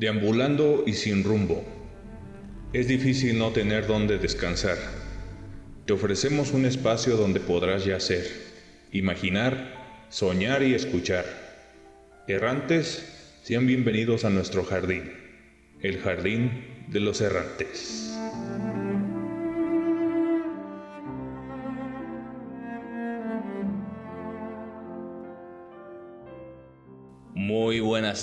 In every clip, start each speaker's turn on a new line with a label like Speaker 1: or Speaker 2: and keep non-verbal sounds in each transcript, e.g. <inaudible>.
Speaker 1: Deambulando y sin rumbo. Es difícil no tener dónde descansar. Te ofrecemos un espacio donde podrás yacer, imaginar, soñar y escuchar. Errantes, sean bienvenidos a nuestro jardín, el jardín de los errantes.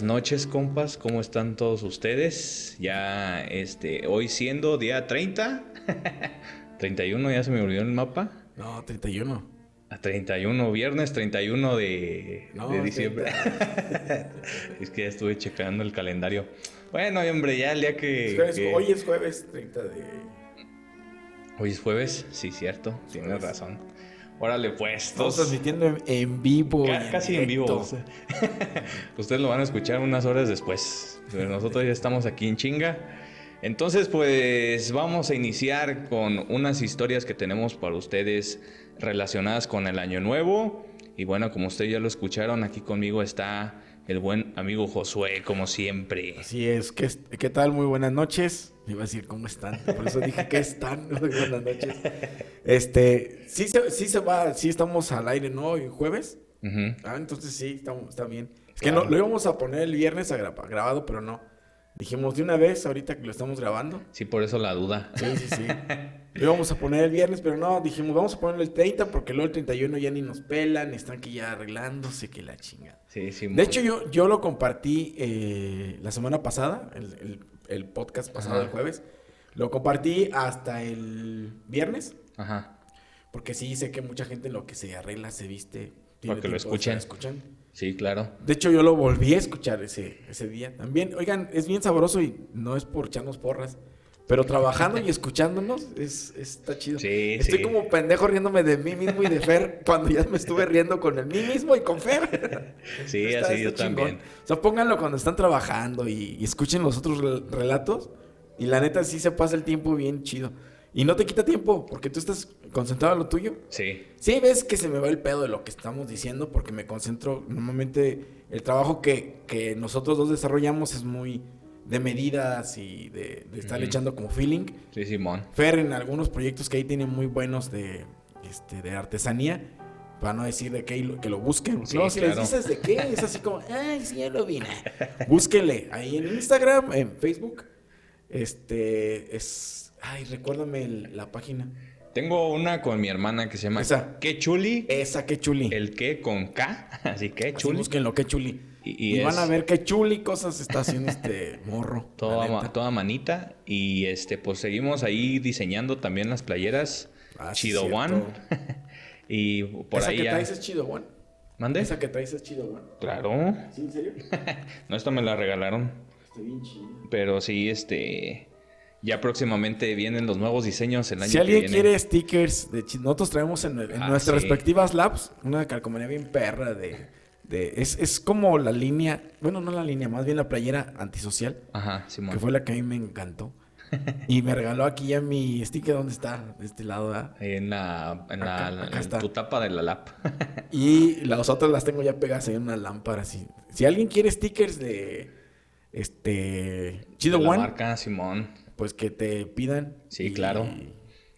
Speaker 2: Buenas noches, compas. ¿Cómo están todos ustedes? Ya, este, hoy siendo día 30, 31, <laughs> ya se me olvidó el mapa.
Speaker 3: No, 31.
Speaker 2: A 31, viernes 31 de,
Speaker 3: No,
Speaker 2: de diciembre. <laughs> es que ya estuve checando el calendario. Bueno, hombre, ya el día que.
Speaker 3: Es jueves-
Speaker 2: que-
Speaker 3: Hoy es jueves 30 de...
Speaker 2: Hoy es jueves, sí, cierto, tienes
Speaker 3: Jueves.
Speaker 2: razón. Órale, pues,
Speaker 3: Estamos transmitiendo en, en vivo.
Speaker 2: Casi en
Speaker 3: directo.
Speaker 2: vivo. <laughs> Ustedes lo van a escuchar unas horas después. Pero nosotros ya estamos aquí en chinga. Entonces, pues vamos a iniciar con unas historias que tenemos para ustedes relacionadas con el año nuevo. Y bueno, como ustedes ya lo escucharon, aquí conmigo está el buen amigo Josué, como siempre.
Speaker 3: Así es. ¿Qué, ¿Qué tal? Muy buenas noches. Iba a decir, ¿cómo están? Por eso dije, ¿qué están? <laughs> Muy buenas noches. Este, sí se, sí se va, sí estamos al aire, ¿no? Hoy jueves.
Speaker 2: Ujú.
Speaker 3: Ah, entonces sí, estamos, está bien. Es que no, lo íbamos a poner el viernes a gra- grabado, pero no. Dijimos de una vez, ahorita que lo estamos grabando.
Speaker 2: Sí, por eso la duda.
Speaker 3: Sí, sí, sí. <laughs> Lo íbamos a poner el viernes, pero no, dijimos, vamos a ponerlo el 30 porque luego el 31 ya ni nos pelan, están que ya arreglándose, que la chinga.
Speaker 2: Sí, sí.
Speaker 3: De hecho, yo, yo lo compartí eh, la semana pasada, el, el- el podcast pasado
Speaker 2: Ajá.
Speaker 3: del jueves. Lo compartí hasta el viernes,
Speaker 2: Ajá.
Speaker 3: porque sí sé que mucha gente en lo que se arregla, se viste.
Speaker 2: Porque lo escuchen.
Speaker 3: escuchando.
Speaker 2: Sí, claro.
Speaker 3: De hecho, yo lo volví a escuchar ese, ese día también. Oigan, es bien sabroso y no es por echarnos porras. Pero trabajando y escuchándonos es, está chido.
Speaker 2: Sí,
Speaker 3: Estoy
Speaker 2: sí.
Speaker 3: como pendejo riéndome de mí mismo y de Fer <laughs> cuando ya me estuve riendo con el mí mismo y con Fer.
Speaker 2: Sí,
Speaker 3: Está-
Speaker 2: así yo
Speaker 3: está
Speaker 2: también.
Speaker 3: chingón. O sea, pónganlo cuando están trabajando y, y escuchen los otros rel- relatos. Y la neta sí se pasa el tiempo bien chido. Y no te quita tiempo porque tú estás concentrado en lo tuyo.
Speaker 2: Sí.
Speaker 3: Sí, ves que se me va el pedo de lo que estamos diciendo porque me concentro. Normalmente el trabajo que, que nosotros dos desarrollamos es muy de medidas y de, de estar echando como feeling.
Speaker 2: Sí, Simón.
Speaker 3: Fer en algunos proyectos que ahí tienen muy buenos de, este, de artesanía. Para no decir de qué lo- que lo busquen.
Speaker 2: Sí,
Speaker 3: no, si
Speaker 2: claro.
Speaker 3: les dices de qué, es así como, <laughs> ay, sí, ya lo vi. Búsquenle ahí en Instagram, en Facebook. Este es. Ay, recuérdame el- la página.
Speaker 2: Tengo una con mi hermana que se llama
Speaker 3: Esa.
Speaker 2: Qué chuli.
Speaker 3: Esa, qué chuli.
Speaker 2: El que con K. <laughs> Así que
Speaker 3: Así
Speaker 2: chuli.
Speaker 3: búsquenlo, qué chuli.
Speaker 2: Y-
Speaker 3: Y,
Speaker 2: y
Speaker 3: van a ver qué chuli cosas está haciendo este morro.
Speaker 2: Toda, ma- toda manita. Y este, pues seguimos ahí diseñando también las playeras.
Speaker 3: Ah,
Speaker 2: Chido. One. <laughs> y por
Speaker 3: Esa
Speaker 2: ahí
Speaker 3: que
Speaker 2: ya.
Speaker 3: traes es chido, Juan.
Speaker 2: ¿Mande?
Speaker 3: Esa que traes es chido, Juan.
Speaker 2: Claro.
Speaker 3: ¿Sí, en serio? <laughs>
Speaker 2: No, esta me la regalaron.
Speaker 3: Está bien chido.
Speaker 2: Pero sí, este. Ya próximamente vienen los nuevos diseños el año
Speaker 3: Si
Speaker 2: que
Speaker 3: alguien
Speaker 2: viene.
Speaker 3: quiere stickers, de chi- nosotros traemos en, en
Speaker 2: Ah,
Speaker 3: nuestras
Speaker 2: sí.
Speaker 3: respectivas labs una calcomanía bien perra de... de es, es como la línea, bueno, no la línea, más bien la playera antisocial,
Speaker 2: Ajá, Simón.
Speaker 3: que fue la que a mí me encantó. <laughs> y me regaló aquí ya mi sticker, ¿dónde está? De este lado, ¿verdad?
Speaker 2: Ahí en la. En,
Speaker 3: Acá-
Speaker 2: la,
Speaker 3: acá
Speaker 2: en
Speaker 3: está.
Speaker 2: tu tapa de la lap. <laughs>
Speaker 3: Y las otras las tengo ya pegadas en una lámpara así. Si alguien quiere stickers de este Chido
Speaker 2: De la
Speaker 3: One,
Speaker 2: marca Simón.
Speaker 3: pues que te pidan.
Speaker 2: Sí,
Speaker 3: Y-
Speaker 2: claro.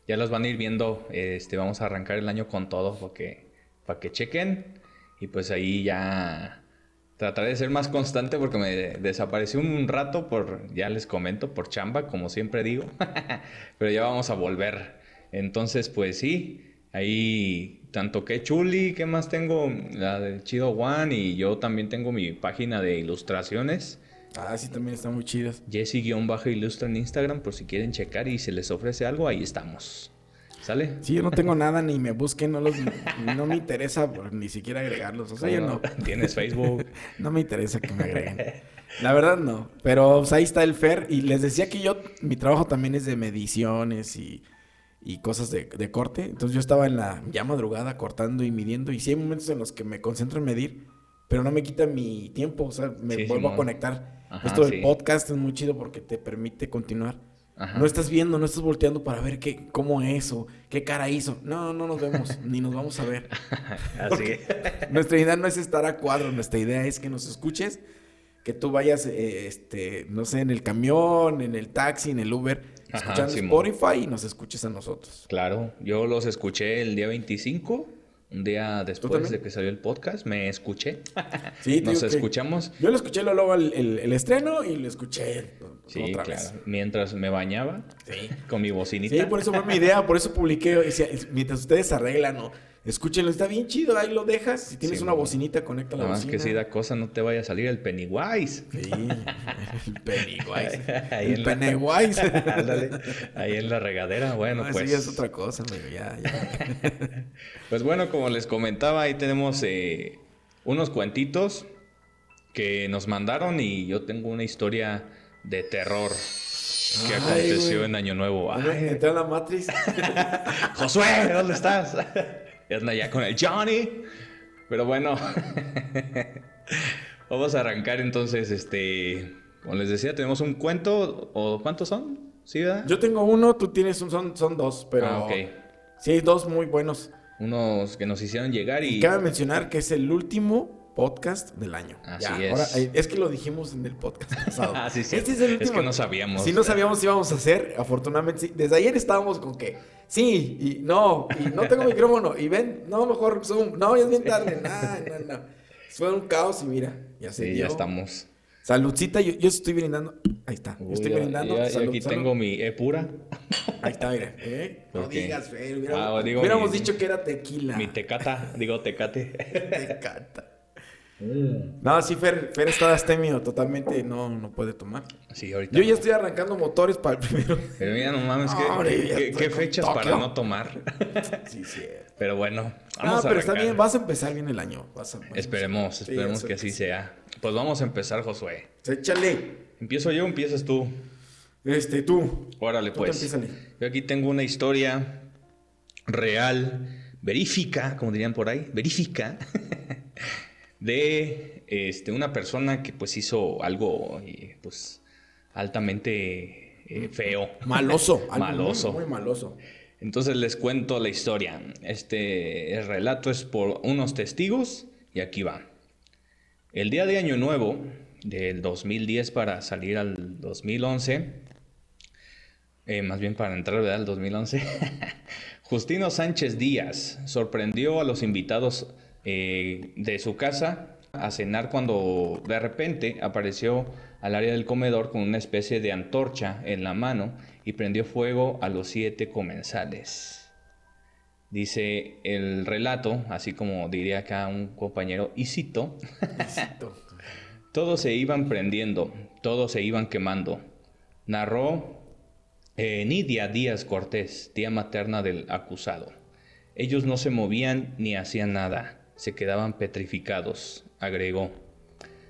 Speaker 2: Ya los van a ir viendo. Este, vamos a arrancar el año con todo porque para que chequen. Y pues ahí ya trataré de ser más constante porque me desaparecí un rato por, ya les comento, por chamba, como siempre digo. <laughs> Pero ya vamos a volver. Entonces, pues sí, ahí tanto que Chuli, ¿qué más tengo? La del Chido One y yo también tengo mi página de ilustraciones.
Speaker 3: Ah, sí, también están muy chidas.
Speaker 2: Jesse-ilustra en Instagram por si quieren checar y se les ofrece algo, ahí estamos. ¿Sale?
Speaker 3: Sí, yo no tengo nada, ni me busquen, no los, no me interesa por ni siquiera agregarlos. O sea, yo no,
Speaker 2: Tienes Facebook. <laughs>
Speaker 3: no me interesa que me agreguen. La verdad no. Pero pues, ahí está el Fer. Y les decía que yo, mi trabajo también es de mediciones y, y cosas de, de corte. Entonces yo estaba en la ya madrugada cortando y midiendo. Y sí hay momentos en los que me concentro en medir, pero no me quita mi tiempo. O sea, me
Speaker 2: Sí,
Speaker 3: vuelvo a conectar.
Speaker 2: Ajá,
Speaker 3: Esto del
Speaker 2: sí.
Speaker 3: podcast es muy chido porque te permite continuar.
Speaker 2: Ajá.
Speaker 3: No estás viendo, no estás volteando para ver qué, cómo es o qué cara hizo. No, no nos vemos, <laughs> ni nos vamos a ver.
Speaker 2: Así. <laughs>
Speaker 3: Nuestra idea no es estar a cuadro, nuestra idea es que nos escuches, que tú vayas, eh, este, no sé, en el camión, en el taxi, en el Uber,
Speaker 2: Ajá,
Speaker 3: escuchando. Spotify y nos escuches a nosotros.
Speaker 2: Claro, yo los escuché el día 25, un día después de que salió el podcast, me escuché. <laughs>
Speaker 3: Sí,
Speaker 2: Nos escuchamos.
Speaker 3: Yo lo escuché luego el, el- el estreno y lo escuché
Speaker 2: Sí,
Speaker 3: otra
Speaker 2: claro.
Speaker 3: vez.
Speaker 2: Mientras me bañaba
Speaker 3: Sí.
Speaker 2: con mi bocinita.
Speaker 3: Sí, por eso fue mi idea, por eso publiqué, decía, mientras ustedes arreglan o escúchenlo, está bien chido, ahí lo dejas, si tienes
Speaker 2: Sí,
Speaker 3: una bocinita, conecta la
Speaker 2: Nada más
Speaker 3: bocina.
Speaker 2: que si da cosa no te vaya a salir el Pennywise.
Speaker 3: Sí, <laughs> el Pennywise. <laughs>
Speaker 2: Ahí
Speaker 3: el
Speaker 2: la-
Speaker 3: Pennywise. <laughs>
Speaker 2: Ándale, Ahí en la regadera, bueno,
Speaker 3: No, eso
Speaker 2: pues.
Speaker 3: ya es otra cosa, amigo, ya, ya.
Speaker 2: Pues bueno, como les comentaba, ahí tenemos eh, unos cuentitos que nos mandaron y yo tengo una historia de terror que
Speaker 3: Ay,
Speaker 2: aconteció en Año Nuevo. Ay,
Speaker 3: Entré a la Matrix.
Speaker 2: Josué, ¿dónde estás? Ya anda ya con el Johnny. Pero bueno, <laughs> vamos a arrancar entonces, este, como les decía, tenemos un cuento, ¿o cuántos son? ¿Sí, verdad?
Speaker 3: Yo tengo uno, tú tienes un, son, son dos, pero
Speaker 2: Ah, ok.
Speaker 3: sí hay dos muy buenos.
Speaker 2: Unos que nos hicieron llegar y...
Speaker 3: Y cabe mencionar que es el último podcast del año.
Speaker 2: Así
Speaker 3: Ya,
Speaker 2: es.
Speaker 3: Ahora, eh, es que lo dijimos en el podcast <laughs> pasado.
Speaker 2: Ah, sí, sí.
Speaker 3: Este es el
Speaker 2: Es
Speaker 3: último.
Speaker 2: que no sabíamos.
Speaker 3: Si no sabíamos si íbamos a hacer, afortunadamente sí. Desde ayer estábamos con que sí y no, y no tengo micrófono, y ven, no, mejor Zoom, no, ya es bien tarde, <laughs> no, no, no. Fue un caos y mira, ya se
Speaker 2: Sí,
Speaker 3: dio.
Speaker 2: ya estamos.
Speaker 3: Saludcita, yo, yo estoy brindando. Ahí está, yo estoy brindando.
Speaker 2: ya- ya
Speaker 3: Salud,
Speaker 2: aquí
Speaker 3: salud.
Speaker 2: tengo mi E pura,
Speaker 3: Ahí está, mira. ¿eh? <laughs> No digas, Fer, hubiéramos,
Speaker 2: Ah, digo,
Speaker 3: hubiéramos
Speaker 2: mi-
Speaker 3: dicho que era tequila.
Speaker 2: mi tecata, digo tecate.
Speaker 3: Te encanta. No, sí, Fer, Fer está astemio, totalmente no, no puede tomar.
Speaker 2: Sí, ahorita.
Speaker 3: Yo ya estoy arrancando motores para el primero.
Speaker 2: Pero mira, no mames, ¿qué, qué- fechas
Speaker 3: Tokio.
Speaker 2: para no tomar?
Speaker 3: Sí, sí.
Speaker 2: Pero bueno,
Speaker 3: Ah,
Speaker 2: vamos a
Speaker 3: pero está bien, vas a empezar bien el año. Vas a-
Speaker 2: Esperemos, esperemos que así sea. Pues vamos a empezar, Josué.
Speaker 3: Échale.
Speaker 2: ¿Empiezo yo o empiezas tú?
Speaker 3: Este, tú.
Speaker 2: Órale,
Speaker 3: Tú
Speaker 2: pues. Yo aquí tengo una historia real, verífica, como dirían por ahí, verífica, <laughs> de este, una persona que pues hizo algo eh, pues altamente eh, feo.
Speaker 3: Maloso. <laughs> muy-
Speaker 2: Maloso.
Speaker 3: Muy, maloso.
Speaker 2: Entonces les cuento la historia. Este el relato es por unos testigos y aquí va. El día de Año Nuevo del 2010 para salir al 2011, eh, más bien para entrar al 2011, <laughs> Justino Sánchez Díaz sorprendió a los invitados eh, de su casa a cenar cuando de repente apareció al área del comedor con una especie de antorcha en la mano y prendió fuego a los siete comensales. Dice el relato, así como diría acá un compañero, y cito, <laughs> todos se iban prendiendo, todos se iban quemando. Narró eh, Nidia Díaz Cortés, tía materna del acusado. Ellos no se movían ni hacían nada, se quedaban petrificados, agregó.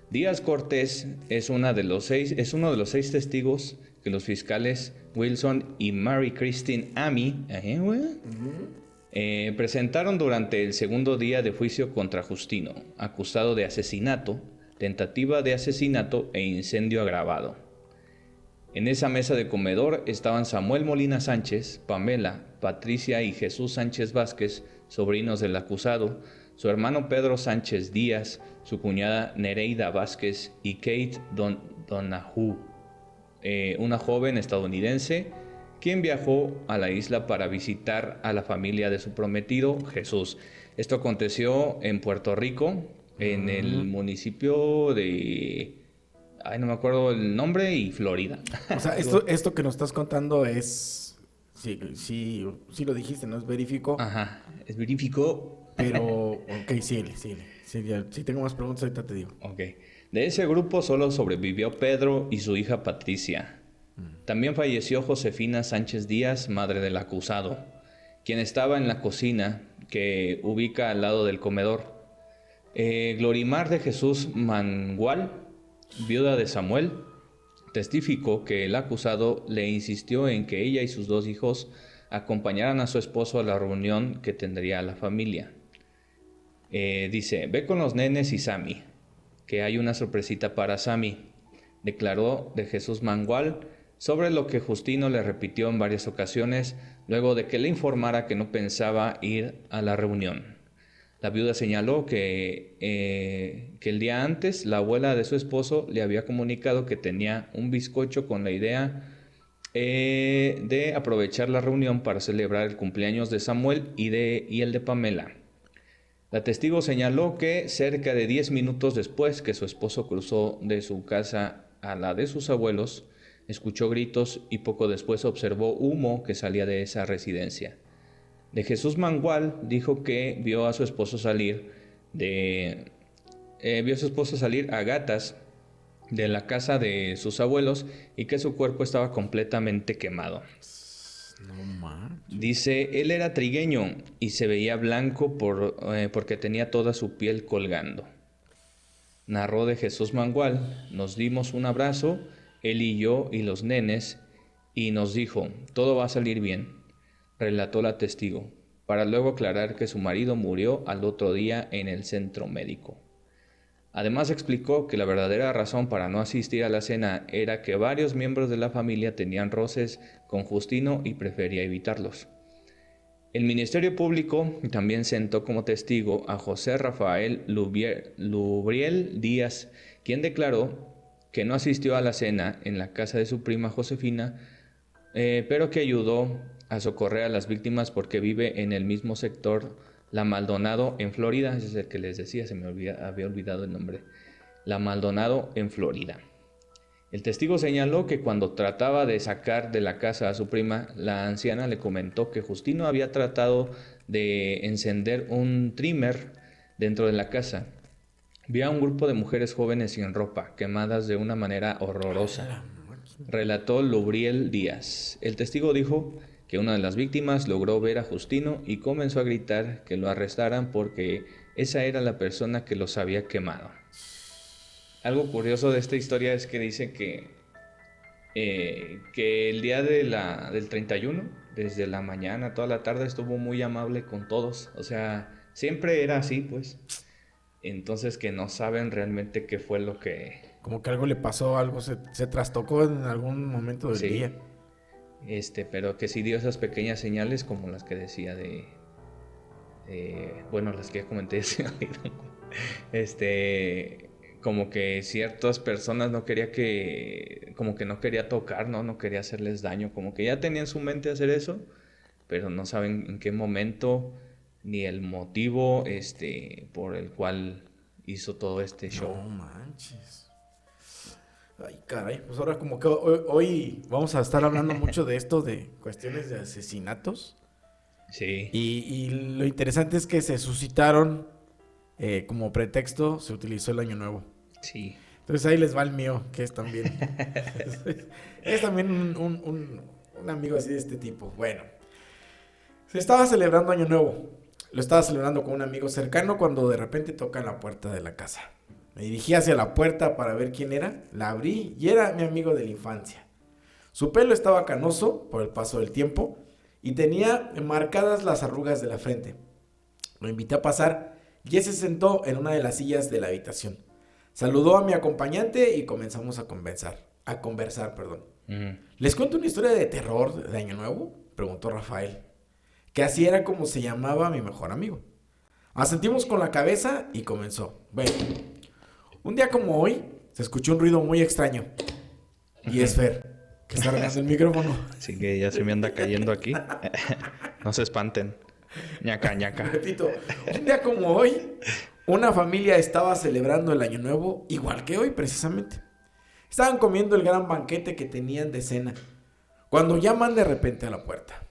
Speaker 2: Díaz Cortés es, una de los seis, es uno de los seis testigos que los fiscales Wilson y Mary Christine Amy ¿eh? Eh, presentaron durante el segundo día de juicio contra Justino, acusado de asesinato, tentativa de asesinato e incendio agravado. En esa mesa de comedor estaban Samuel Molina Sánchez, Pamela, Patricia y Jesús Sánchez Vázquez, sobrinos del acusado, su hermano Pedro Sánchez Díaz, su cuñada Nereida Vázquez y Kate Don Donahue, eh, una joven estadounidense quien viajó a la isla para visitar a la familia de su prometido Jesús. Esto aconteció en Puerto Rico, en el municipio de... Ay, no me acuerdo el nombre y Florida. <laughs>
Speaker 3: O sea, esto, esto que nos estás contando es. Sí, sí, sí lo dijiste, ¿no? Es verifico.
Speaker 2: Ajá, es verífico.
Speaker 3: Pero. Ok, sí, sí. sí si tengo más preguntas, ahorita te digo.
Speaker 2: Ok. De ese grupo solo sobrevivió Pedro y su hija Patricia. También falleció Josefina Sánchez Díaz, madre del acusado, quien estaba en la cocina que ubica al lado del comedor. Eh, Glorimar de Jesús Mangual, viuda de Samuel, testificó que el acusado le insistió en que ella y sus dos hijos acompañaran a su esposo a la reunión que tendría la familia. Eh, dice, ve con los nenes y Sammy, que hay una sorpresita para Sammy, declaró de Jesús Mangual sobre lo que Justino le repitió en varias ocasiones luego de que le informara que no pensaba ir a la reunión. La viuda señaló que, eh, que el día antes la abuela de su esposo le había comunicado que tenía un bizcocho con la idea eh, de aprovechar la reunión para celebrar el cumpleaños de Samuel y, de, y el de Pamela. La testigo señaló que cerca de 10 minutos después que su esposo cruzó de su casa a la de sus abuelos, escuchó gritos y poco después observó humo que salía de esa residencia. De Jesús Mangual dijo que vio a su esposo salir de eh, vio a su esposo salir a gatas de la casa de sus abuelos y que su cuerpo estaba completamente quemado. Dice, él era trigueño y se veía blanco por, eh, porque tenía toda su piel colgando. Narró de Jesús Mangual, nos dimos un abrazo, él y yo y los nenes, y nos dijo, todo va a salir bien relató la testigo, para luego aclarar que su marido murió al otro día en el centro médico. Además explicó que la verdadera razón para no asistir a la cena era que varios miembros de la familia tenían roces con Justino y prefería evitarlos. El Ministerio Público también sentó como testigo a José Rafael Lubriel Díaz, quien declaró que no asistió a la cena en la casa de su prima Josefina, eh, pero que ayudó a socorrer a las víctimas porque vive en el mismo sector La Maldonado en Florida, ese es el que les decía, se me había olvidado el nombre. La Maldonado en Florida. El testigo señaló que cuando trataba de sacar de la casa a su prima, la anciana le comentó que Justino había tratado de encender un trimmer dentro de la casa. Vio a un grupo de mujeres jóvenes sin ropa, quemadas de una manera horrorosa. Relató Lubriel Díaz. El testigo dijo que una de las víctimas logró ver a Justino y comenzó a gritar que lo arrestaran porque esa era la persona que los había quemado. Algo curioso de esta historia es que dice que, eh, que el día de la, del 31, desde la mañana, toda la tarde, estuvo muy amable con todos. O sea, siempre era así, pues. Entonces que no saben realmente qué fue lo que...
Speaker 3: Como que algo le pasó, algo se, se trastocó en algún momento del día.
Speaker 2: Este, pero que sí dio esas pequeñas señales como las que decía de, bueno, las que ya comenté, <laughs> este, como que ciertas personas no quería que, como que no quería tocar, ¿no? No quería hacerles daño, como que ya tenía en su mente hacer eso, pero no saben en qué momento ni el motivo, este, por el cual hizo todo este show.
Speaker 3: No manches. Ay, caray, pues ahora como que hoy, vamos a estar hablando <laughs> mucho de esto, de cuestiones de asesinatos.
Speaker 2: Sí.
Speaker 3: Y, lo interesante es que se suscitaron eh, como pretexto, se utilizó el Año Nuevo.
Speaker 2: Sí.
Speaker 3: Entonces ahí les va el mío, que es también. <laughs> <laughs> es también un, un amigo así de este tipo. Bueno, se estaba celebrando Año Nuevo. Lo estaba celebrando con un amigo cercano cuando de repente toca la puerta de la casa. Me dirigí hacia la puerta para ver quién era, la abrí y era mi amigo de la infancia. Su pelo estaba canoso por el paso del tiempo y tenía marcadas las arrugas de la frente. Lo invité a pasar y él se sentó en una de las sillas de la habitación. Saludó a mi acompañante y comenzamos a conversar. A conversar, perdón. ¿Les cuento una historia de terror de Año Nuevo? Preguntó Rafael. Que así era como se llamaba mi mejor amigo. Asentimos con la cabeza y comenzó. Bueno, un día como hoy, se escuchó un ruido muy extraño. Y es Fer, que está regando el micrófono.
Speaker 2: Así que ya se me anda cayendo aquí. <laughs> no se espanten. ñaca, ñaca.
Speaker 3: Repito, un día como hoy, una familia estaba celebrando el Año Nuevo, igual que hoy precisamente. Estaban comiendo el gran banquete que tenían de cena, cuando llaman de repente a la puerta.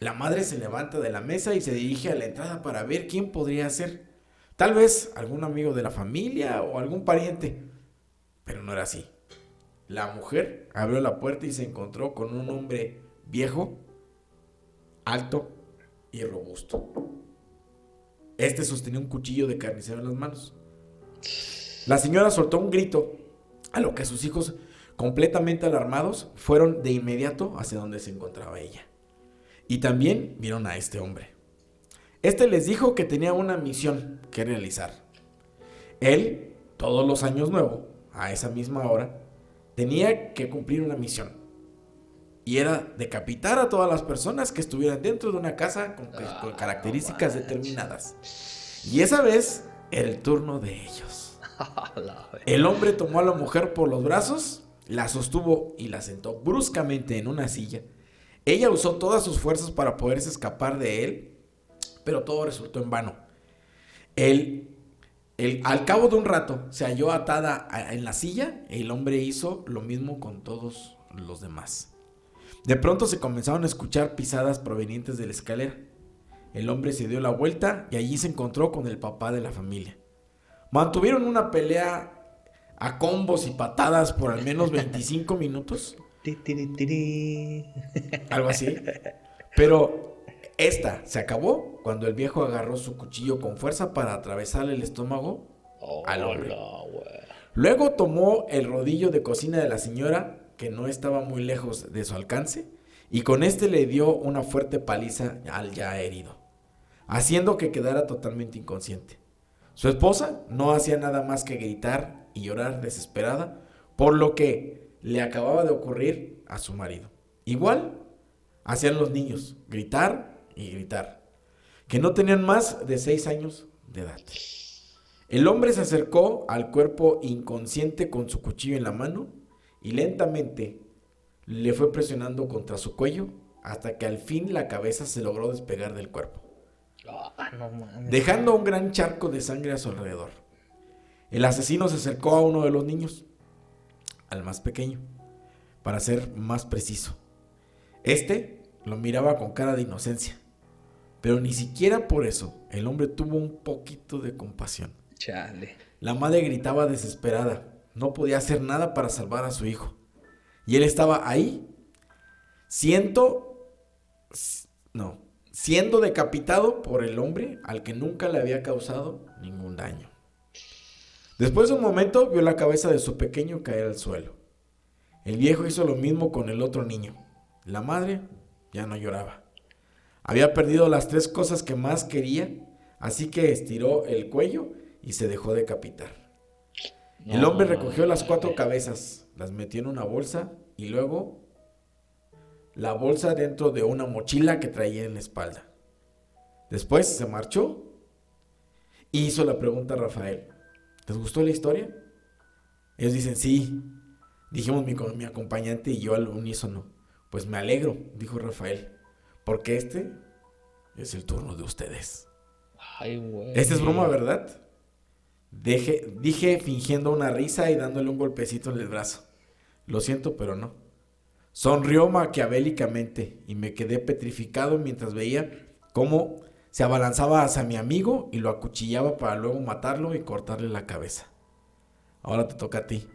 Speaker 3: La madre se levanta de la mesa y se dirige a la entrada para ver quién podría ser. Tal vez algún amigo de la familia o algún pariente. Pero no era así. La mujer abrió la puerta y se encontró con un hombre viejo, alto y robusto. Este sostenía un cuchillo de carnicero en las manos. La señora soltó un grito, a lo que sus hijos, completamente alarmados, fueron de inmediato hacia donde se encontraba ella. Y también vieron a este hombre. Este les dijo que tenía una misión que realizar. Él, todos los años nuevos, a esa misma hora, tenía que cumplir una misión. Y era decapitar a todas las personas que estuvieran dentro de una casa con, características determinadas. Y esa vez era el turno de ellos. <laughs> El hombre tomó a la mujer por los brazos, la sostuvo y la sentó bruscamente en una silla. Ella usó todas sus fuerzas para poderse escapar de él, pero todo resultó en vano. Él, él, al cabo de un rato, se halló atada a- en la silla. El hombre hizo lo mismo con todos los demás. De pronto se comenzaron a escuchar pisadas provenientes de la escalera. El hombre se dio la vuelta y allí se encontró con el papá de la familia. Mantuvieron una pelea a combos y patadas por al menos 25 minutos, algo así. Pero esta se acabó cuando el viejo agarró su cuchillo con fuerza para atravesarle el estómago al hombre. Luego tomó el rodillo de cocina de la señora, que no estaba muy lejos de su alcance, y con este le dio una fuerte paliza al ya herido, haciendo que quedara totalmente inconsciente. Su esposa no hacía nada más que gritar y llorar desesperada por lo que le acababa de ocurrir a su marido. Igual hacían los niños, gritar y gritar, que no tenían más de seis años de edad. El hombre se acercó al cuerpo inconsciente con su cuchillo en la mano y lentamente le fue presionando contra su cuello hasta que al fin la cabeza se logró despegar del cuerpo,
Speaker 2: Ah, no
Speaker 3: dejando un gran charco de sangre a su alrededor. El asesino se acercó a uno de los niños, al más pequeño, para ser más preciso. Este lo miraba con cara de inocencia, pero ni siquiera por eso el hombre tuvo un poquito de compasión.
Speaker 2: Chale.
Speaker 3: La madre gritaba desesperada. No podía hacer nada para salvar a su hijo. Y él estaba ahí, siento, no, siendo decapitado por el hombre al que nunca le había causado ningún daño. Después de un momento vio la cabeza de su pequeño caer al suelo. El viejo hizo lo mismo con el otro niño. La madre ya no lloraba. Había perdido las tres cosas que más quería, así que estiró el cuello y se dejó decapitar. El hombre recogió las cuatro cabezas, las metió en una bolsa y luego la bolsa dentro de una mochila que traía en la espalda. Después se marchó y hizo la pregunta a Rafael. ¿Les gustó la historia? Ellos dicen sí. Dijimos mi, mi acompañante y yo al unísono. Pues me alegro, dijo Rafael, porque este es el turno de ustedes.
Speaker 2: Ay, güey.
Speaker 3: Esta es broma, ¿verdad? Deje- dije fingiendo una risa y dándole un golpecito en el brazo. Lo siento, pero no. Sonrió maquiavélicamente y me quedé petrificado mientras veía cómo se abalanzaba hacia mi amigo y lo acuchillaba para luego matarlo y cortarle la cabeza. Ahora te toca a ti.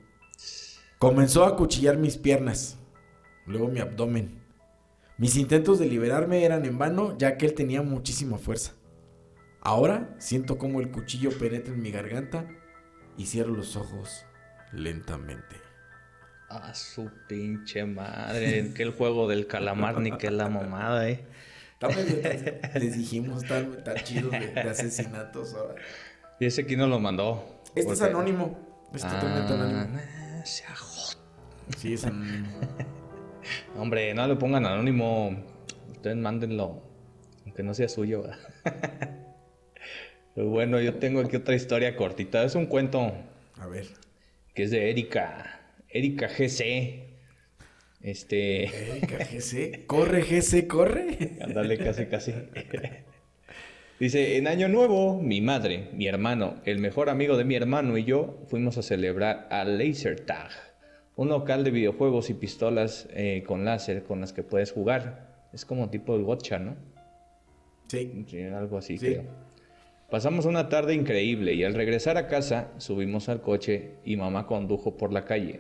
Speaker 3: Comenzó a acuchillar mis piernas, luego mi abdomen. Mis intentos de liberarme eran en vano ya que él tenía muchísima fuerza. Ahora siento como el cuchillo penetra en mi garganta y cierro los ojos lentamente.
Speaker 2: A su pinche madre. que el juego del calamar ni que la mamada, eh.
Speaker 3: Les dijimos tan, tan chidos de, de asesinatos ahora.
Speaker 2: Y ese aquí nos lo mandó.
Speaker 3: Este es anónimo. Es totalmente
Speaker 2: Ah,
Speaker 3: anónimo.
Speaker 2: sea
Speaker 3: Sí, es anónimo. <laughs>
Speaker 2: Hombre, no le pongan anónimo. Ustedes mándenlo. Aunque no sea suyo. <laughs> bueno, yo tengo aquí otra historia cortita. Es un cuento
Speaker 3: A ver.
Speaker 2: que es de Erika. Erika GC. Este.
Speaker 3: Erika <laughs> GC. Corre, GC, corre.
Speaker 2: Ándale, casi, casi. Dice, en Año Nuevo, mi madre, mi hermano, el mejor amigo de mi hermano y yo fuimos a celebrar a Laser Tag, un local de videojuegos y pistolas eh, con láser con las que puedes jugar. Es como tipo de gotcha, ¿no? Sí. Algo así,
Speaker 3: Sí.
Speaker 2: creo. Pasamos una tarde increíble y al regresar a casa subimos al coche y mamá condujo por la calle.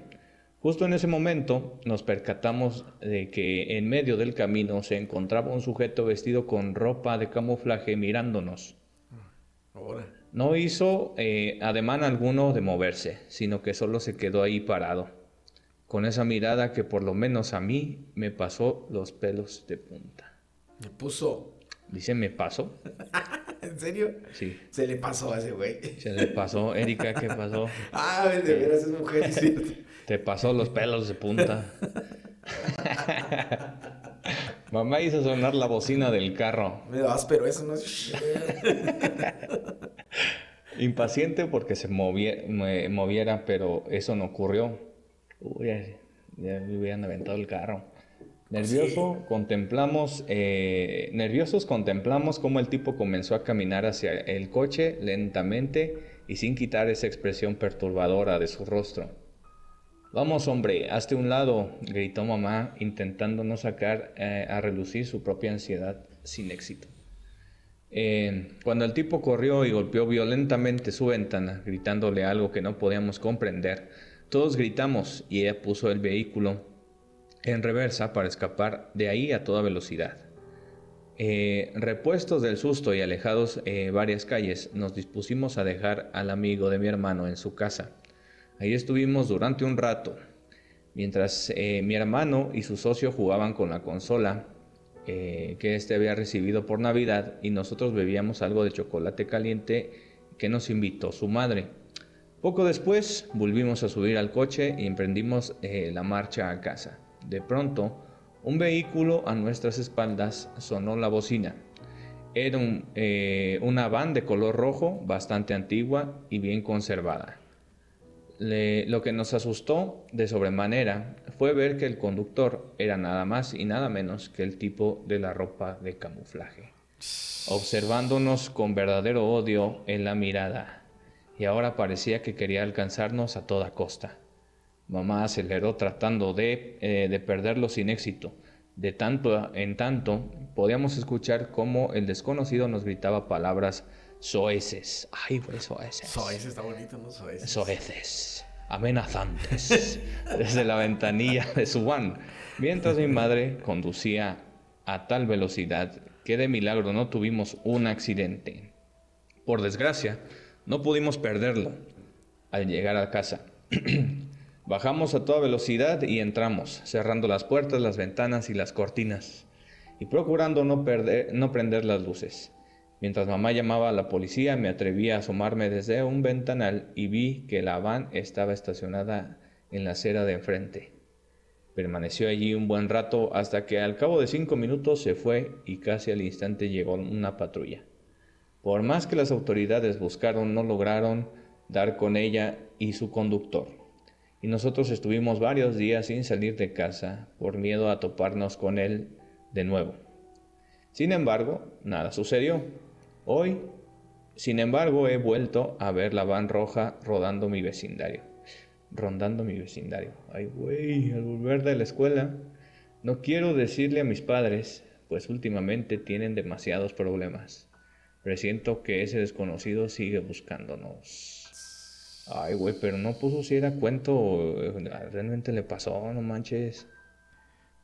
Speaker 2: Justo en ese momento nos percatamos de que en medio del camino se encontraba un sujeto vestido con ropa de camuflaje mirándonos.
Speaker 3: Ahora.
Speaker 2: No hizo eh, ademán alguno de moverse, sino que solo se quedó ahí parado, con esa mirada que por lo menos a mí me pasó los pelos de punta.
Speaker 3: Me puso.
Speaker 2: Dice, ¿me pasó? <laughs>
Speaker 3: ¿En serio?
Speaker 2: Sí.
Speaker 3: Se le pasó a ese güey.
Speaker 2: Se le pasó, Erika, ¿qué pasó? <laughs>
Speaker 3: Ah, de veras es mujer, es cierto.
Speaker 2: Te pasó los pelos de punta. <laughs> Mamá hizo sonar la bocina del carro.
Speaker 3: Me das, pero eso no es.
Speaker 2: Impaciente porque se moviera, pero eso no ocurrió. Uy, ya, me hubieran aventado el carro. Nervioso, contemplamos, eh, nerviosos contemplamos cómo el tipo comenzó a caminar hacia el coche lentamente y sin quitar esa expresión perturbadora de su rostro. Vamos, hombre, hazte un lado, gritó mamá, intentando no sacar eh, a relucir su propia ansiedad sin éxito. Eh, cuando el tipo corrió y golpeó violentamente su ventana, gritándole algo que no podíamos comprender, todos gritamos y ella puso el vehículo en reversa para escapar de ahí a toda velocidad. Eh, repuestos del susto y alejados varias calles, nos dispusimos a dejar al amigo de mi hermano en su casa. Ahí estuvimos durante un rato, mientras eh, mi hermano y su socio jugaban con la consola eh, que éste había recibido por Navidad y nosotros bebíamos algo de chocolate caliente que nos invitó su madre. Poco después volvimos a subir al coche y emprendimos eh, la marcha a casa. De pronto, un vehículo a nuestras espaldas sonó la bocina. Era una van de color rojo, bastante antigua y bien conservada lo que nos asustó de sobremanera fue ver que el conductor era nada más y nada menos que el tipo de la ropa de camuflaje, observándonos con verdadero odio en la mirada, y ahora parecía que quería alcanzarnos a toda costa. Mamá aceleró tratando de, eh, de perderlo sin éxito. De tanto en tanto podíamos escuchar cómo el desconocido nos gritaba palabras soeces. Ay, güey, soeces.
Speaker 3: Soeces está bonito, ¿no? Soeces.
Speaker 2: Soeces. Amenazantes. <laughs> desde la ventanilla de su van. Mientras mi madre conducía a tal velocidad que de milagro no tuvimos un accidente. Por desgracia, no pudimos perderlo al llegar a casa. <clears throat> Bajamos a toda velocidad y entramos, cerrando las puertas, las ventanas y las cortinas, y procurando no, perder, no prender las luces. Mientras mamá llamaba a la policía, me atreví a asomarme desde un ventanal y vi que la van estaba estacionada en la acera de enfrente. Permaneció allí un buen rato hasta que al cabo de cinco minutos se fue y casi al instante llegó una patrulla. Por más que las autoridades buscaron, no lograron dar con ella y su conductor. Y nosotros estuvimos varios días sin salir de casa por miedo a toparnos con él de nuevo. Sin embargo, nada sucedió. Hoy, sin embargo, he vuelto a ver la van roja rodando mi vecindario. Rondando mi vecindario. Ay, güey, al volver de la escuela, no quiero decirle a mis padres, pues últimamente tienen demasiados problemas. Presiento que ese desconocido sigue buscándonos. Ay, güey, pero no puso si era cuento, realmente le pasó, no manches.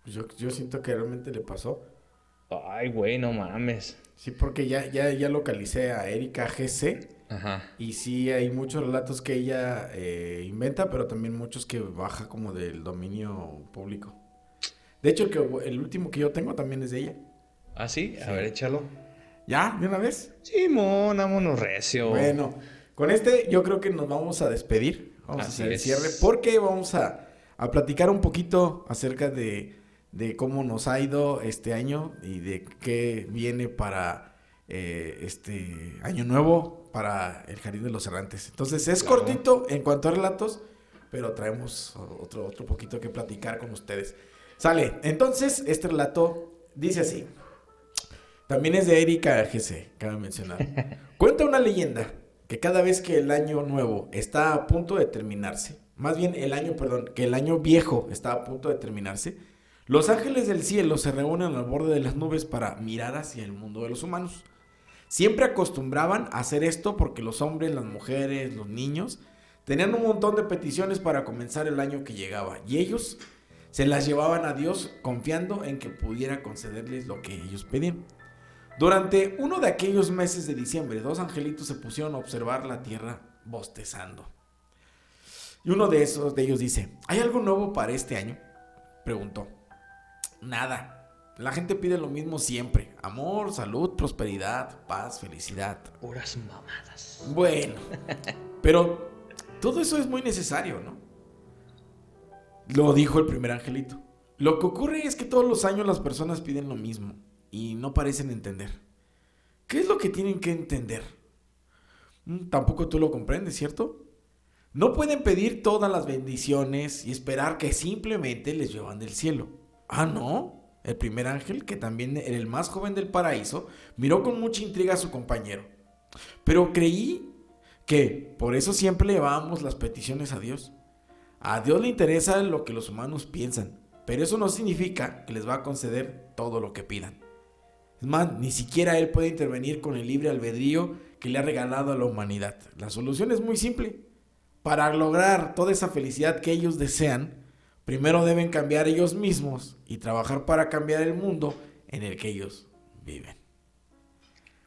Speaker 3: Yo, yo siento que realmente le pasó.
Speaker 2: Ay, güey, no mames.
Speaker 3: Sí, porque ya, ya, ya localicé a Erika GC. Ajá. Y sí, hay muchos relatos que ella eh, inventa, pero también muchos que baja como del dominio público. De hecho, el, que, el último que yo tengo también es de ella.
Speaker 2: ¿Ah, sí? A ver, échalo.
Speaker 3: ¿Ya? ¿De una vez?
Speaker 2: Sí, vámonos recio.
Speaker 3: Bueno, con este yo creo que nos vamos a despedir. Vamos a hacer el cierre porque vamos a, a platicar un poquito acerca de de cómo nos ha ido este año y de qué viene para eh, este año nuevo para el Jardín de los Errantes. Entonces es cortito en cuanto a relatos, pero traemos otro, otro poquito que platicar con ustedes. Sale, entonces este relato dice así. También es de Erika GC, cabe mencionar. <laughs> Cuenta una leyenda que cada vez que el año nuevo está a punto de terminarse, más bien el año, perdón, que el año viejo está a punto de terminarse, los ángeles del cielo se reúnen al borde de las nubes para mirar hacia el mundo de los humanos. Siempre acostumbraban a hacer esto porque los hombres, las mujeres, los niños tenían un montón de peticiones para comenzar el año que llegaba y ellos se las llevaban a Dios confiando en que pudiera concederles lo que ellos pedían. Durante uno de aquellos meses de diciembre, dos angelitos se pusieron a observar la tierra bostezando. Y uno de esos de ellos dice, ¿hay algo nuevo para este año? Preguntó. Nada. La gente pide lo mismo siempre. Amor, salud, prosperidad, paz, felicidad.
Speaker 2: Puras mamadas.
Speaker 3: Bueno, pero todo eso es muy necesario, ¿no? Lo dijo el primer angelito. Lo que ocurre es que todos los años las personas piden lo mismo y no parecen entender. ¿Qué es lo que tienen que entender? Mm, Tampoco tú lo comprendes, ¿cierto? No pueden pedir todas las bendiciones y esperar que simplemente les llevan del cielo. Ah, no. El primer ángel, que también era el más joven del paraíso, miró con mucha intriga a su compañero. Pero creí que por eso siempre llevábamos las peticiones a Dios. A Dios le interesa lo que los humanos piensan, pero eso no significa que les va a conceder todo lo que pidan. Es más, ni siquiera Él puede intervenir con el libre albedrío que le ha regalado a la humanidad. La solución es muy simple. Para lograr toda esa felicidad que ellos desean, primero deben cambiar ellos mismos y trabajar para cambiar el mundo en el que ellos viven.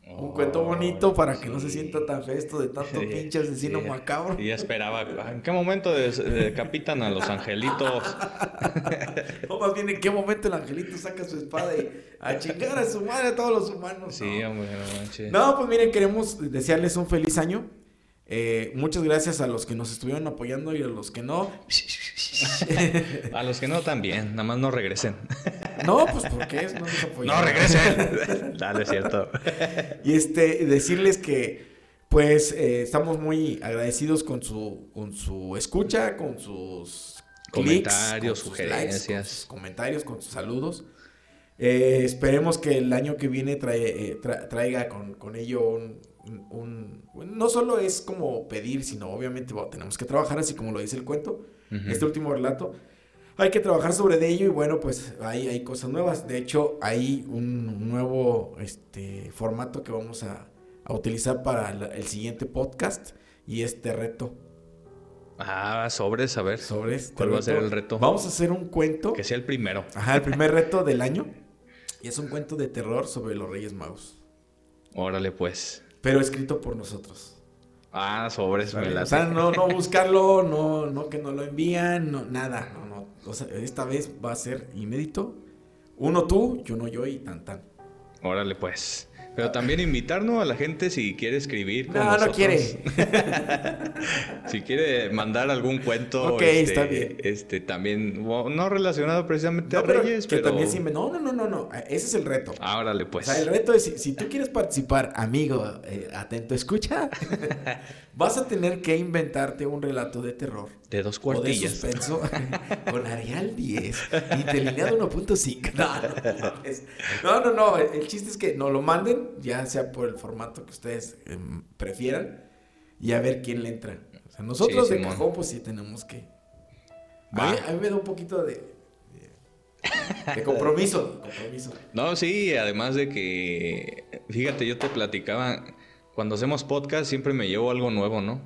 Speaker 3: Un cuento bonito para que no se sienta tan feo esto de tanto <laughs>
Speaker 2: Sí,
Speaker 3: pinche asesino
Speaker 2: sí.
Speaker 3: macabro.
Speaker 2: Y ya esperaba, ¿en qué momento decapitan a los angelitos? <laughs>
Speaker 3: No, más bien en qué momento el angelito saca su espada y a chingar a su madre a todos los humanos.
Speaker 2: Sí,
Speaker 3: no.
Speaker 2: hombre, no manches.
Speaker 3: No, pues miren, queremos desearles un feliz año. Eh, muchas gracias a los que nos estuvieron apoyando y a los que no. <laughs>
Speaker 2: A los que no también, nada más no regresen.
Speaker 3: No, pues porque es, no nos apoyaron.
Speaker 2: ¡No regresen! <laughs> Dale, es cierto.
Speaker 3: Y este, decirles que, pues, eh, estamos muy agradecidos con su, con su escucha, con sus clics,
Speaker 2: Comentarios,
Speaker 3: sus likes, con sus comentarios, con sus saludos. Eh, esperemos que el año que viene trae- tra- traiga con, con ello un, un- No solo es como pedir, sino obviamente bueno, tenemos que trabajar, así como lo dice el cuento, este último relato. Hay que trabajar sobre de ello y bueno, pues hay, hay cosas nuevas. De hecho, hay un nuevo este, formato que vamos a, a utilizar para la- el siguiente podcast y este reto.
Speaker 2: Ah, sobres, a ver.
Speaker 3: Sobre este
Speaker 2: ¿Cuál va a ser el reto?
Speaker 3: Vamos a hacer un cuento.
Speaker 2: Que sea el primero.
Speaker 3: Ajá, el primer <laughs> reto del año. Y es un cuento de terror sobre los Reyes Magos.
Speaker 2: Órale, pues.
Speaker 3: Pero escrito por nosotros.
Speaker 2: Ah, sobres, me
Speaker 3: O sea, no, no buscarlo, no, no que nos lo envían, no, nada. No, no. O sea, esta vez va a ser inédito. Uno tú, y uno yo y tan tan.
Speaker 2: Órale, pues. Pero también invitarnos a la gente si quiere escribir con
Speaker 3: No, no quiere. <laughs>
Speaker 2: Si quiere mandar algún cuento.
Speaker 3: Ok,
Speaker 2: este,
Speaker 3: está bien.
Speaker 2: Este, también, no relacionado precisamente
Speaker 3: No,
Speaker 2: a
Speaker 3: pero
Speaker 2: Reyes,
Speaker 3: que
Speaker 2: pero.
Speaker 3: también sí me- No, no, no, no, no. Ese es el reto.
Speaker 2: Ah, órale, pues.
Speaker 3: O sea, el reto es, si, si tú quieres participar, amigo, eh, atento, escucha, <laughs> vas a tener que inventarte un relato de terror
Speaker 2: De dos
Speaker 3: o de
Speaker 2: cuartillas.
Speaker 3: suspenso <laughs> con Arial 10, interlineado 1.5. No, no, no, no, no, el, el chiste es que nos lo manden, ya sea por el formato que ustedes em, prefieran, y a ver quién le entra. O sea, nosotros
Speaker 2: Sí,
Speaker 3: de cajón, pues sí tenemos que... A mí, a mí me da un poquito de... de- de compromiso, de compromiso.
Speaker 2: No, sí, además de que, fíjate, yo te platicaba, cuando hacemos podcast siempre me llevo algo nuevo, ¿no?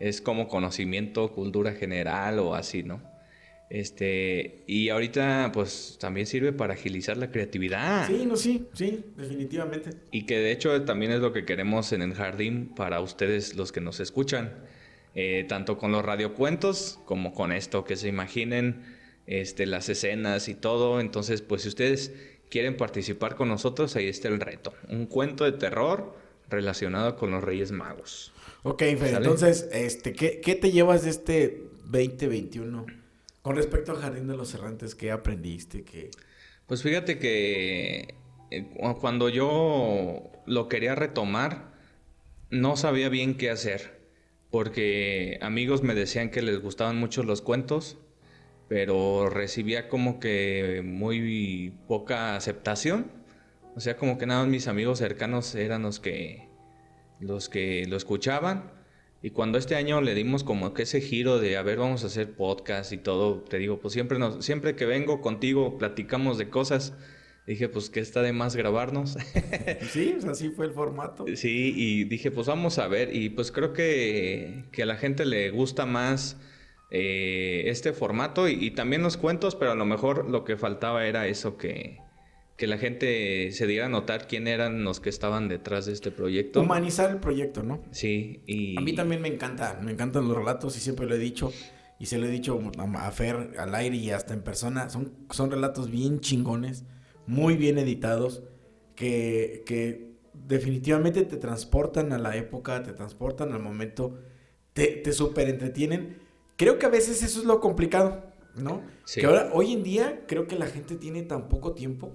Speaker 2: Es como conocimiento, cultura general o así, ¿no? Este, y ahorita pues también sirve para agilizar la creatividad.
Speaker 3: Sí, no, sí, sí, definitivamente.
Speaker 2: Y que de hecho también es lo que queremos en el jardín para ustedes los que nos escuchan. Eh, tanto con los radiocuentos como con esto, que se imaginen este, las escenas y todo. Entonces, pues si ustedes quieren participar con nosotros, ahí está el reto. Un cuento de terror relacionado con los Reyes Magos.
Speaker 3: Ok,
Speaker 2: ¿Sale?
Speaker 3: entonces, este, ¿qué, qué te llevas de este 2021 con respecto al Jardín de los Errantes? ¿Qué aprendiste? ¿Qué...
Speaker 2: Pues fíjate que eh, cu- cuando yo lo quería retomar, no sabía bien qué hacer, porque amigos me decían que les gustaban mucho los cuentos, pero recibía como que muy poca aceptación. O sea, como que nada más mis amigos cercanos eran los que los que lo escuchaban. Y cuando este año le dimos como que ese giro de, a ver, vamos a hacer podcast y todo, te digo, pues siempre, nos, siempre que vengo contigo platicamos de cosas. Dije, pues que está de más grabarnos. <laughs>
Speaker 3: Sí, sea, así fue el formato.
Speaker 2: sí, y dije, pues vamos a ver. Y pues creo que, que a la gente le gusta más eh, este formato y, y también los cuentos, pero a lo mejor lo que faltaba era eso, que, que la gente se diera a notar quién eran los que estaban detrás de este proyecto.
Speaker 3: Humanizar el proyecto, ¿no?
Speaker 2: Sí, y...
Speaker 3: A mí también me encanta, me encantan los relatos y siempre lo he dicho. Y se lo he dicho a Fer al aire y hasta en persona. Son, son relatos bien chingones, muy bien editados, que, que definitivamente te transportan a la época, te transportan al momento, te, te súper entretienen. Creo que a veces eso es lo complicado, ¿no?
Speaker 2: Sí.
Speaker 3: Que ahora, hoy en día, creo que la gente tiene tan poco tiempo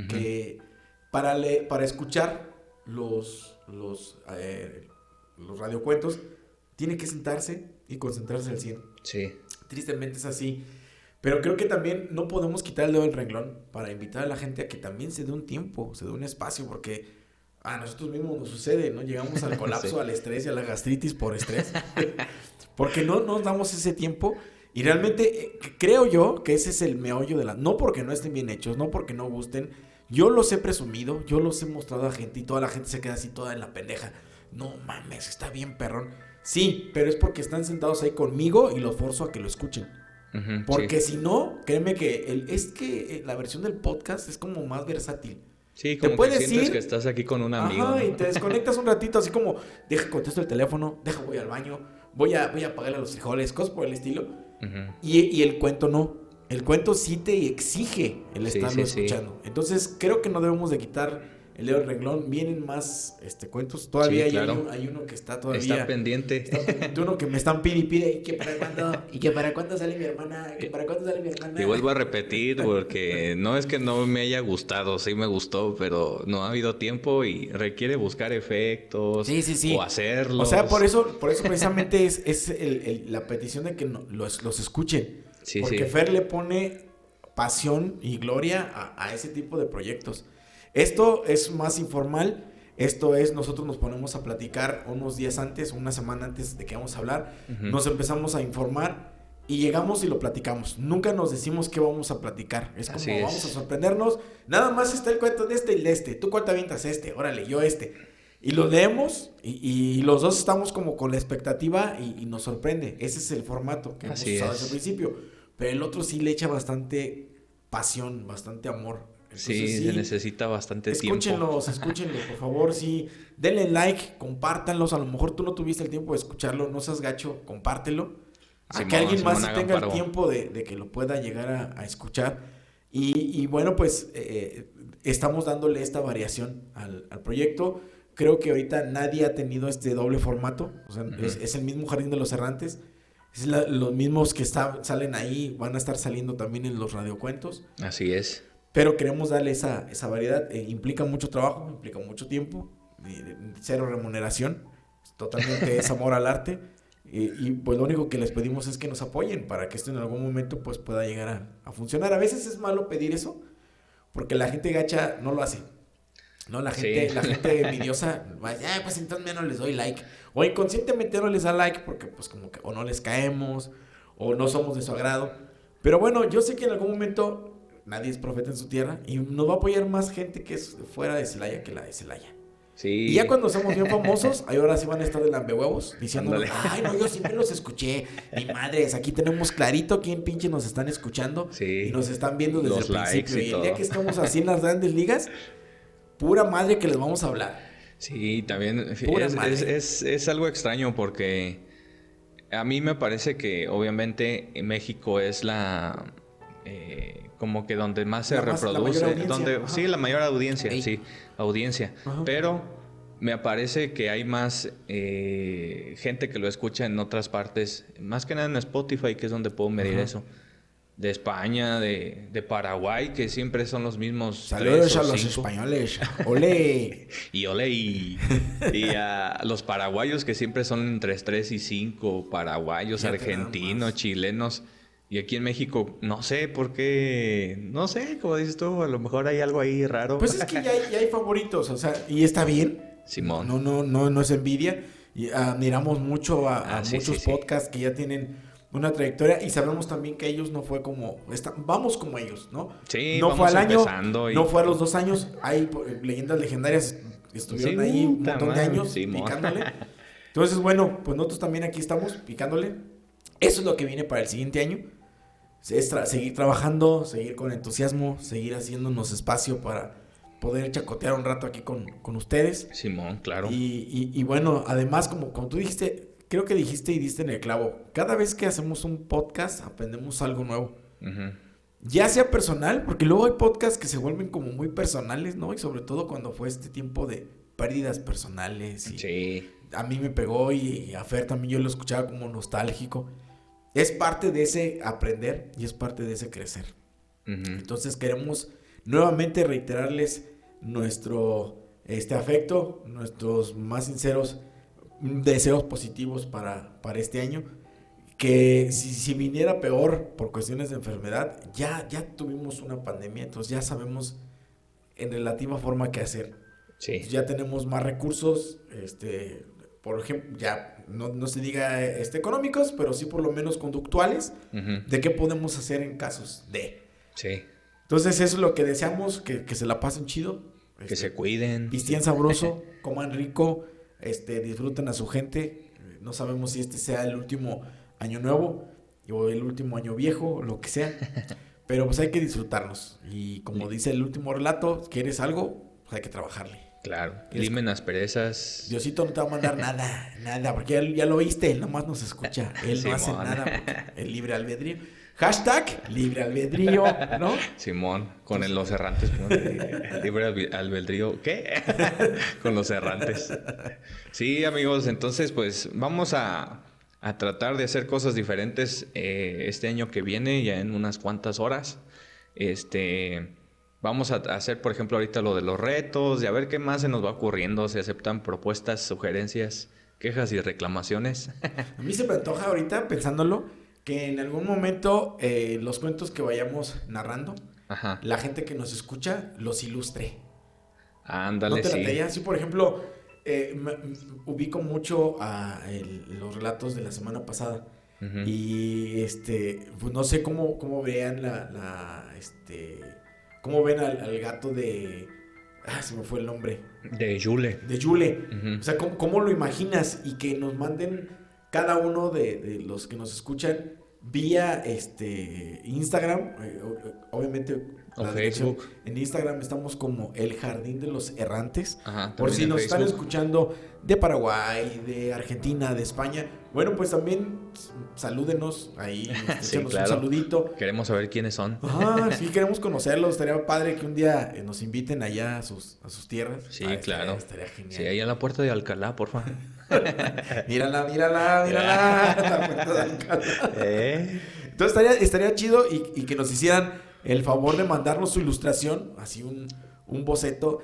Speaker 2: Ujú.
Speaker 3: que para, le- para escuchar los, los, eh, los radiocuentos, tiene que sentarse y concentrarse al 100.
Speaker 2: Sí.
Speaker 3: Tristemente es así. Pero creo que también no podemos quitar el dedo del renglón para invitar a la gente a que también se dé un tiempo, se dé un espacio, porque a nosotros mismos nos sucede, ¿no? Llegamos al <laughs> colapso, al estrés y a la gastritis por estrés. <laughs> porque no nos damos ese tiempo. Y realmente eh, creo yo que ese es el meollo de la... No porque no estén bien hechos, no porque no gusten. Yo los he presumido, yo los he mostrado a gente y toda la gente se queda así toda en la pendeja. No mames, está bien perrón. Sí, pero es porque están sentados ahí conmigo y los forzo a que lo escuchen. Porque si no, créeme que el, es que eh, la versión del podcast es como más versátil.
Speaker 2: Sí, como te puedes que sientes que estás aquí con un amigo.
Speaker 3: Ajá, y te desconectas un ratito, así como, deja, contesto el teléfono, deja, voy al baño, voy a, voy a pagarle a los frijoles, cosas por el estilo. y, y, el cuento no. El cuento sí te exige el estarlo escuchando. Entonces, creo que no debemos de quitar el Leo Renglón, vienen más este, cuentos. Todavía hay, uno, que está todavía.
Speaker 2: Está pendiente.
Speaker 3: Está uno que me están pide y pide. ¿Y que para cuándo? ¿Y que para cuándo sale mi hermana? ¿Y que para cuándo sale mi hermana?
Speaker 2: Y vuelvo a repetir <laughs> porque no es que no me haya gustado, sí me gustó, pero no ha habido tiempo y requiere buscar efectos.
Speaker 3: Sí, sí, sí.
Speaker 2: O hacerlos.
Speaker 3: O sea, por eso, por eso precisamente es, es el, la petición de que los, los escuchen. Sí, porque Fer le pone pasión y gloria a, a ese tipo de proyectos. Esto es más informal. Esto es, nosotros nos ponemos a platicar unos días antes, una semana antes de que vamos a hablar. Nos empezamos a informar y llegamos y lo platicamos. Nunca nos decimos qué vamos a platicar. Es como vamos a sorprendernos. Nada más está el cuento de este y de este. Tú cuánto avientas este, órale, yo este. Y lo leemos y, los dos estamos como con la expectativa y, nos sorprende. Ese es el formato que hemos usado desde el principio. Pero el otro sí le echa bastante pasión, bastante amor
Speaker 2: sí, se necesita bastante
Speaker 3: escúchenlos,
Speaker 2: tiempo.
Speaker 3: Escúchenlos, escúchenlos, por favor, sí. Denle like, compártanlos. A lo mejor tú no tuviste el tiempo de escucharlo, no seas gacho, compártelo. A que alguien más tenga el tiempo de, que lo pueda llegar a, escuchar. Y, bueno, pues eh, estamos dándole esta variación al, proyecto. Creo que ahorita nadie ha tenido este doble formato. O sea, es, el mismo Jardín de los Errantes. Es los mismos que salen ahí, van a estar saliendo también en los radiocuentos.
Speaker 2: Así es.
Speaker 3: Pero queremos darle esa, esa variedad. Eh, implica mucho trabajo, implica mucho tiempo, cero remuneración. Totalmente es amor al arte. Y, pues lo único que les pedimos es que nos apoyen para que esto en algún momento pues pueda llegar a, funcionar. A veces es malo pedir eso porque la gente gacha no lo hace. No, la gente, la gente <laughs> envidiosa, pues entonces menos les doy like. O inconscientemente no les da like porque pues como que o no les caemos o no somos de su agrado. Pero bueno, yo sé que en algún momento nadie es profeta en su tierra y nos va a apoyar más gente que es fuera de Celaya que la de Celaya. Sí. Y ya cuando somos bien famosos, ahí ahora sí van a estar de lambehuevos diciendo, ay, no, yo siempre los escuché. Mi madre, aquí tenemos clarito quién pinche nos están escuchando sí. y nos están viendo desde el principio. Y, el día que estamos así en las grandes ligas, pura madre que les vamos a hablar.
Speaker 2: Sí, también es, es, algo extraño porque a mí me parece que obviamente México es la... Eh, como que donde más se reproduce, donde sí la mayor audiencia, sí, audiencia, pero me parece que hay más eh, gente que lo escucha en otras partes, más que nada en Spotify, que es donde puedo medir eso. De España, de, de, Paraguay, que siempre son los mismos.
Speaker 3: Saludos a los españoles. Ole. <laughs>
Speaker 2: y ole. Y, a los paraguayos, que siempre son entre 3 y 5. Paraguayos, argentinos, chilenos. Y aquí en México, no sé por qué, no sé, como dices tú, a lo mejor hay algo ahí raro.
Speaker 3: Pues es que ya hay, favoritos, o sea, y está bien.
Speaker 2: Simón.
Speaker 3: No, no, no, no es envidia. Y admiramos mucho a, ah, muchos podcasts que ya tienen una trayectoria y sabemos también que ellos no fue como, vamos como ellos, ¿no?
Speaker 2: Sí,
Speaker 3: no fue al año, no fue a los dos años, hay leyendas legendarias estuvieron ahí un montón de años picándole. <laughs> Entonces, bueno, pues nosotros también aquí estamos picándole. Eso es lo que viene para el siguiente año es seguir trabajando, seguir con entusiasmo, seguir haciéndonos espacio para poder chacotear un rato aquí con, ustedes.
Speaker 2: Simón, claro.
Speaker 3: Y, bueno, además, como, como tú dijiste, creo que dijiste y diste en el clavo, cada vez que hacemos un podcast aprendemos algo nuevo. Ya sea personal, porque luego hay podcasts que se vuelven como muy personales, ¿no? Y sobre todo cuando fue este tiempo de pérdidas personales.
Speaker 2: sí.
Speaker 3: A mí me pegó y a Fer también yo lo escuchaba como nostálgico es parte de ese aprender y es parte de ese crecer. Entonces queremos nuevamente reiterarles nuestro este afecto, nuestros más sinceros deseos positivos para, para este año. Que si, si viniera peor por cuestiones de enfermedad, ya, ya tuvimos una pandemia, entonces ya sabemos en relativa forma qué hacer.
Speaker 2: Sí.
Speaker 3: Ya tenemos más recursos, este, por ejemplo, ya no, no se diga este, económicos, pero sí por lo menos conductuales,
Speaker 2: Ujú.
Speaker 3: de qué podemos hacer en casos de.
Speaker 2: Sí.
Speaker 3: Entonces eso es lo que deseamos, que, que se la pasen chido.
Speaker 2: Que
Speaker 3: este,
Speaker 2: se cuiden.
Speaker 3: Pisteen sabroso, <laughs> coman rico, este, disfruten a su gente. No sabemos si este sea el último año nuevo o el último año viejo, lo que sea. <laughs> Pero pues hay que disfrutarnos. Y como dice el último relato, ¿quieres algo? Pues hay que trabajarle.
Speaker 2: Claro. Limen asperezas.
Speaker 3: Diosito no te va a mandar nada, <laughs> nada, porque ya, ya lo oíste, él nomás nos escucha. Él <laughs> no hace nada, el libre albedrío. Hashtag libre albedrío, ¿no?
Speaker 2: Simón, con el- los errantes. <laughs> Libre albedrío. ¿Qué? <laughs> con los errantes. Sí, amigos, entonces pues vamos a, a tratar de hacer cosas diferentes eh, este año que viene, ya en unas cuantas horas. Este. Vamos a hacer, por ejemplo, ahorita lo de los retos y a ver qué más se nos va ocurriendo. Se aceptan propuestas, sugerencias, quejas y reclamaciones.
Speaker 3: A mí se me antoja ahorita, pensándolo, que en algún momento eh, los cuentos que vayamos narrando,
Speaker 2: Ajá.
Speaker 3: la gente que nos escucha los ilustre.
Speaker 2: Ándale,
Speaker 3: ¿No te
Speaker 2: sí.
Speaker 3: Sí, por ejemplo, eh, me- me ubico mucho a el- los relatos de la semana pasada. Y este, pues no sé cómo, cómo vean la, la, este, cómo ven al, al gato de, ah, se me fue el nombre,
Speaker 2: De Yule.
Speaker 3: de Yule. O sea, ¿cómo, cómo lo imaginas? Y que nos manden cada uno de, de los que nos escuchan vía este Instagram, eh, obviamente.
Speaker 2: O Facebook.
Speaker 3: En Instagram estamos como El Jardín de los Errantes.
Speaker 2: Ajá,
Speaker 3: Por si nos están escuchando de Paraguay, de Argentina, de España, bueno, pues también salúdenos ahí, <laughs>
Speaker 2: Sí,
Speaker 3: échenos
Speaker 2: claro.
Speaker 3: un saludito.
Speaker 2: Queremos saber quiénes son.
Speaker 3: Ajá, <laughs> sí, queremos conocerlos. Estaría padre que un día eh, nos inviten allá a sus, a sus tierras.
Speaker 2: Sí,
Speaker 3: Ah, estaría-
Speaker 2: claro.
Speaker 3: Estaría genial.
Speaker 2: Sí, ahí en la puerta de Alcalá, porfa. <laughs>
Speaker 3: Mírala, mírala, mírala. La puerta de Alcalá.
Speaker 2: ¿Eh?
Speaker 3: Entonces estaría, estaría chido y, y que nos hicieran el favor de mandarnos su ilustración, así un, un boceto.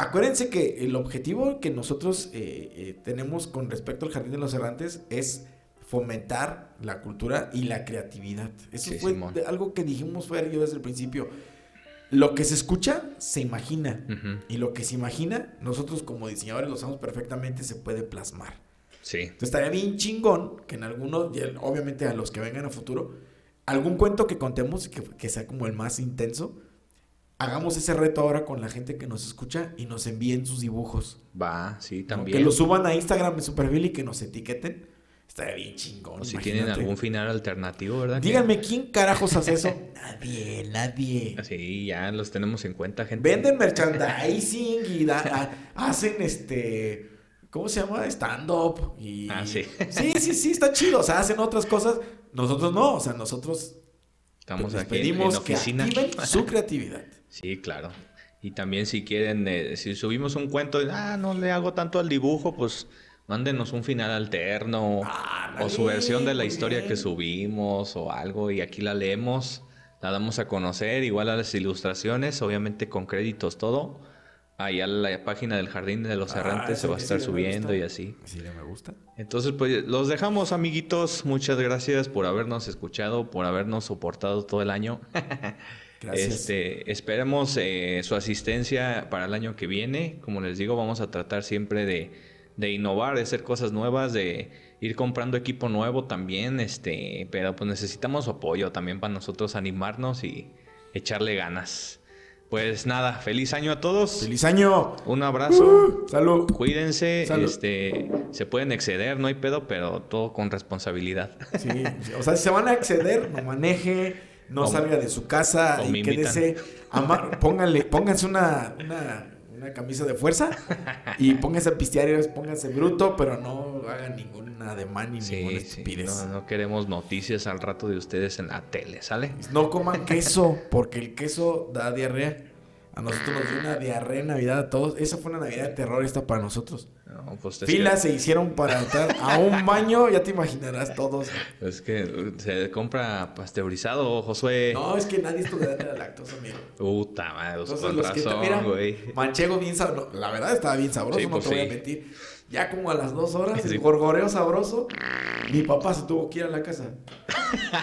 Speaker 3: Acuérdense que el objetivo que nosotros eh, eh, tenemos con respecto al Jardín de los Errantes es fomentar la cultura y la creatividad. Eso
Speaker 2: Sí,
Speaker 3: fue
Speaker 2: Simón.
Speaker 3: algo que dijimos yo desde el principio. Lo que se escucha, se imagina. Y lo que se imagina, nosotros como diseñadores lo sabemos perfectamente, se puede plasmar.
Speaker 2: Sí.
Speaker 3: Entonces estaría bien chingón que en algunos, y obviamente a los que vengan a futuro, algún cuento que contemos que, que sea como el más intenso, hagamos ese reto ahora con la gente que nos escucha y nos envíen sus dibujos.
Speaker 2: Va, sí,
Speaker 3: ¿no?
Speaker 2: también.
Speaker 3: Que los suban a Instagram en su perfil y que nos etiqueten. Estaría bien chingón.
Speaker 2: O si
Speaker 3: imagínate.
Speaker 2: tienen algún final alternativo, ¿verdad? Que-
Speaker 3: Díganme, ¿quién carajos hace eso? <laughs> nadie, nadie.
Speaker 2: Sí, ya los tenemos en cuenta, gente.
Speaker 3: Venden merchandising y da- <laughs> a- hacen este. ¿Cómo se llama? Stand-up. Y...
Speaker 2: Ah, sí.
Speaker 3: Sí, sí, sí, está chido. O sea, hacen otras cosas. Nosotros no. O sea, nosotros
Speaker 2: Estamos
Speaker 3: les
Speaker 2: aquí en-
Speaker 3: pedimos
Speaker 2: en
Speaker 3: que
Speaker 2: oficina.
Speaker 3: activen su creatividad.
Speaker 2: Sí, claro. Y también si quieren, eh, si subimos un cuento, de, ah, no le hago tanto al dibujo, pues mándenos un final alterno
Speaker 3: Ah,
Speaker 2: o su versión de la historia
Speaker 3: bien.
Speaker 2: que subimos o algo y aquí la leemos, la damos a conocer, igual a las ilustraciones, obviamente con créditos todo. Ahí a la página del Jardín de los
Speaker 3: Ah,
Speaker 2: Errantes se va a estar
Speaker 3: me
Speaker 2: subiendo y así.
Speaker 3: Sí, me gusta.
Speaker 2: Entonces, pues los dejamos, amiguitos. Muchas gracias por habernos escuchado, por habernos soportado todo el año. <laughs>
Speaker 3: Gracias.
Speaker 2: Este, esperemos eh, su asistencia para el año que viene. Como les digo, vamos a tratar siempre de, de innovar, de hacer cosas nuevas, de ir comprando equipo nuevo también. Este, pero pues necesitamos su apoyo también para nosotros animarnos y echarle ganas. Pues nada, feliz año a todos.
Speaker 3: ¡Feliz año!
Speaker 2: Un abrazo.
Speaker 3: ¡Salud!
Speaker 2: Cuídense,
Speaker 3: Salud.
Speaker 2: este, se pueden exceder, no hay pedo, pero todo con responsabilidad.
Speaker 3: Sí, o sea, si se van a acceder, no maneje, no salga de su casa
Speaker 2: o
Speaker 3: y quédese. ama- pónganle, pónganse una, una, una camisa de fuerza y <laughs> pónganse a pistear y pónganse bruto, pero no hagan ningún ademán ni ninguna
Speaker 2: Sí, sí,
Speaker 3: estupidez.
Speaker 2: no, no queremos noticias al rato de ustedes en la tele, ¿sale?
Speaker 3: No coman <laughs> queso, porque el queso da diarrea. A nosotros nos dio una diarrea en Navidad a todos. Esa fue una Navidad de terror esta para nosotros.
Speaker 2: No, pues es
Speaker 3: Filas se hicieron para entrar a un baño, ya te imaginarás todos.
Speaker 2: es que se compra pasteurizado, Josué.
Speaker 3: No, es que nadie es tolerante a la lactosa, amigo.
Speaker 2: Puta madre,
Speaker 3: Entonces,
Speaker 2: con
Speaker 3: los que te-
Speaker 2: razón,
Speaker 3: mira,
Speaker 2: güey.
Speaker 3: Manchego bien sabroso. La verdad estaba bien sabroso,
Speaker 2: Sí,
Speaker 3: no
Speaker 2: pues
Speaker 3: te voy a mentir. Ya como a las dos horas, el gorgoreo sabroso, mi papá se tuvo que ir a la casa.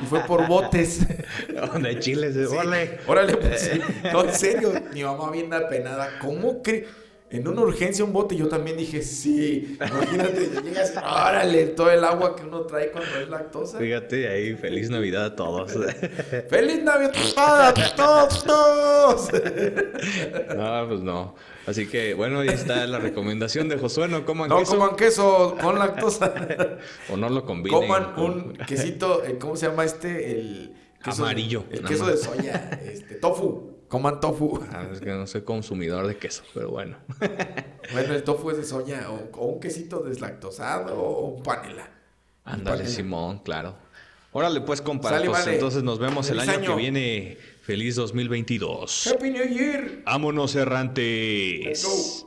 Speaker 3: Y fue por botes. <laughs>
Speaker 2: De chiles,
Speaker 3: Sí.
Speaker 2: órale.
Speaker 3: Órale, pues <laughs> sí. No, en serio. Mi mamá bien apenada. ¿Cómo cree? En una urgencia un bote, yo también dije, sí. Imagínate, llegas, órale, todo el agua que uno trae cuando es lactosa.
Speaker 2: Fíjate ahí, feliz Navidad a todos. <laughs>
Speaker 3: ¡Feliz Navidad a todos! <laughs>
Speaker 2: No, pues no. Así que, bueno, ahí está la recomendación de Josué, no coman
Speaker 3: No
Speaker 2: queso
Speaker 3: coman queso con lactosa. <laughs>
Speaker 2: o no lo combinen.
Speaker 3: Coman
Speaker 2: con-
Speaker 3: un quesito, eh, ¿cómo se llama este? El queso
Speaker 2: Amarillo,
Speaker 3: El queso de soya, este, tofu. Coman tofu.
Speaker 2: Ah, es que no soy consumidor de queso, pero bueno. <laughs>
Speaker 3: Bueno, el tofu es de soya o, o un quesito deslactosado o un panela.
Speaker 2: Ándale. Simón, claro. Órale, pues, compa. Pues,
Speaker 3: vale.
Speaker 2: entonces nos vemos el año,
Speaker 3: año.
Speaker 2: que viene. Feliz 2022.
Speaker 3: Happy New Year.
Speaker 2: Vámonos, errantes.
Speaker 3: Let's go.